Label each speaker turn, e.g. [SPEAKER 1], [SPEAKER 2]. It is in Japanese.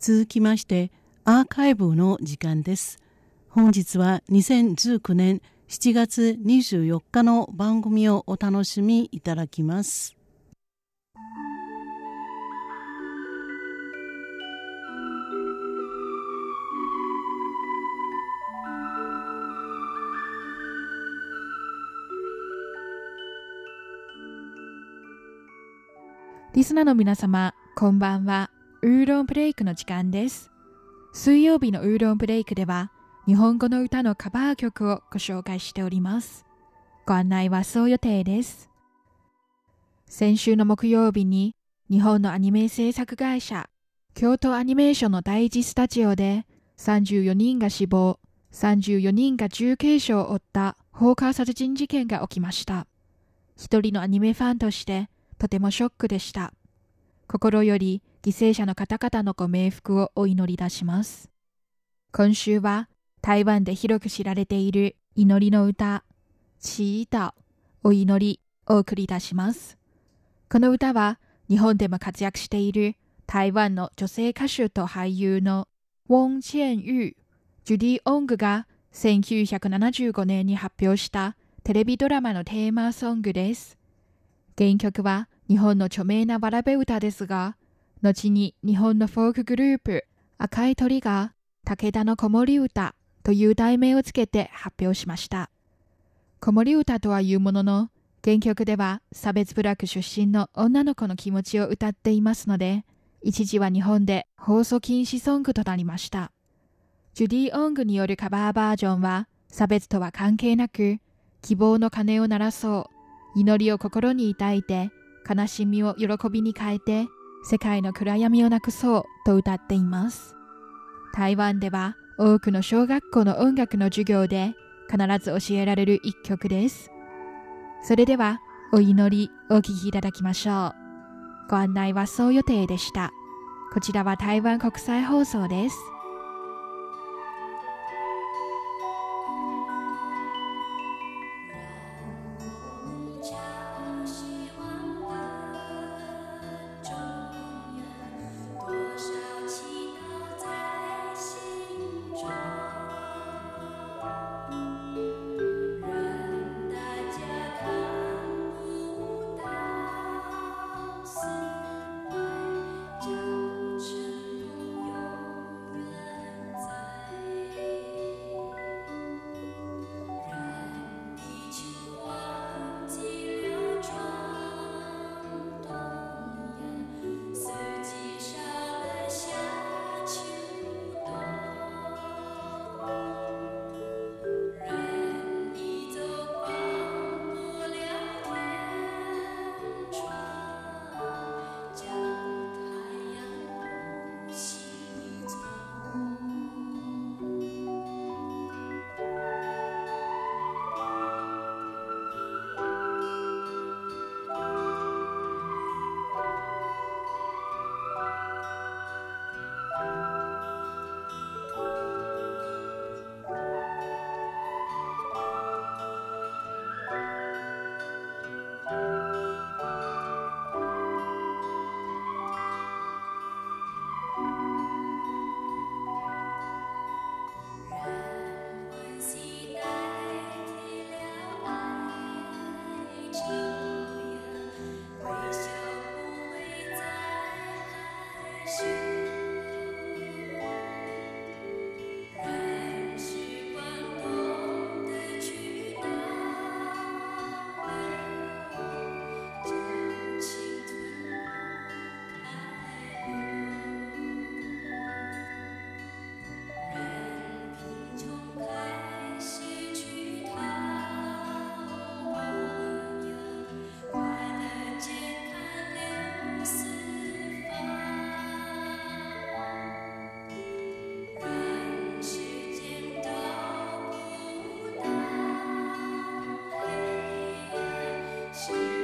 [SPEAKER 1] 続きましてアーカイブの時間です本日は2019年7月24日の番組をお楽しみいただきます
[SPEAKER 2] リスナーの皆様、こんばんは。ウーロンブレイクの時間です。水曜日のウーロンブレイクでは、日本語の歌のカバー曲をご紹介しております。ご案内はそう予定です。先週の木曜日に、日本のアニメ制作会社、京都アニメーションの第一スタジオで、34人が死亡、34人が重軽傷を負った放火殺人事件が起きました。一人のアニメファンとして、とてもショックでした。心より犠牲者の方々のご冥福をお祈りいたします。今週は台湾で広く知られている祈りの歌、祈祷、お祈りを送り出します。この歌は日本でも活躍している台湾の女性歌手と俳優のウォン・チェン・ユー、ジュディ・オングが1975年に発表したテレビドラマのテーマソングです。原曲は日本の著名なわらべ歌ですが、後に日本のフォークグループ赤い鳥が武田の子守歌という題名をつけて発表しました。子守歌とはいうものの、原曲では差別部落出身の女の子の気持ちを歌っていますので、一時は日本で放送禁止ソングとなりました。ジュディ・オングによるカバーバージョンは差別とは関係なく、希望の鐘を鳴らそう、祈りを心に抱いて悲しみを喜びに変えて世界の暗闇をなくそうと歌っています。台湾では多くの小学校の音楽の授業で必ず教えられる一曲です。それではお祈りお聴きいただきましょう。ご案内はそう予定でした。こちらは台湾国際放送です。Sweet.